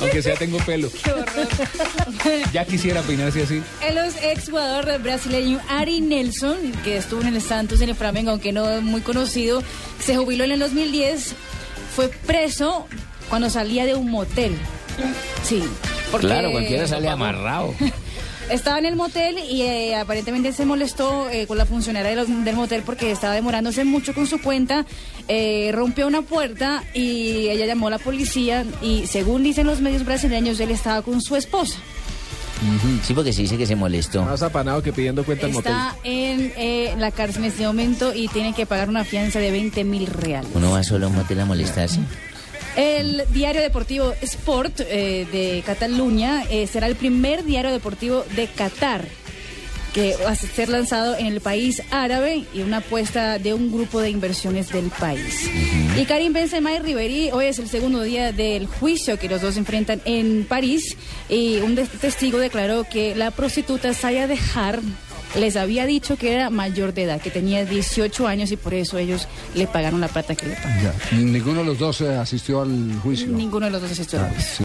Aunque sea tengo pelo. Qué horror. Ya quisiera peinarse así. El exjugador brasileño Ari Nelson, que estuvo en el Santos en el Flamengo, aunque no es muy conocido, se jubiló en el 2010, fue preso cuando salía de un motel. Sí. porque- Claro, cualquiera sale amarrado. Estaba en el motel y eh, aparentemente se molestó eh, con la funcionaria del, del motel porque estaba demorándose mucho con su cuenta. eh, rompió una puerta y ella llamó a la policía y según dicen los medios brasileños, él estaba con su esposa. Sí, porque se dice que se molestó. Más apanado que pidiendo cuenta al motel. Está en eh, la cárcel en este momento y tiene que pagar una fianza de 20 mil reales. Uno va solo a un motel a molestarse. El diario deportivo Sport eh, de Cataluña eh, será el primer diario deportivo de Qatar que va a ser lanzado en el país árabe y una apuesta de un grupo de inversiones del país. Y Karim Benzema y Ribery, hoy es el segundo día del juicio que los dos enfrentan en París y un testigo declaró que la prostituta Saya Dejar les había dicho que era mayor de edad, que tenía 18 años y por eso ellos le pagaron la plata que le pagaron. Ya. Ninguno de los dos eh, asistió al juicio. Ninguno de los dos asistió al juicio. Sí.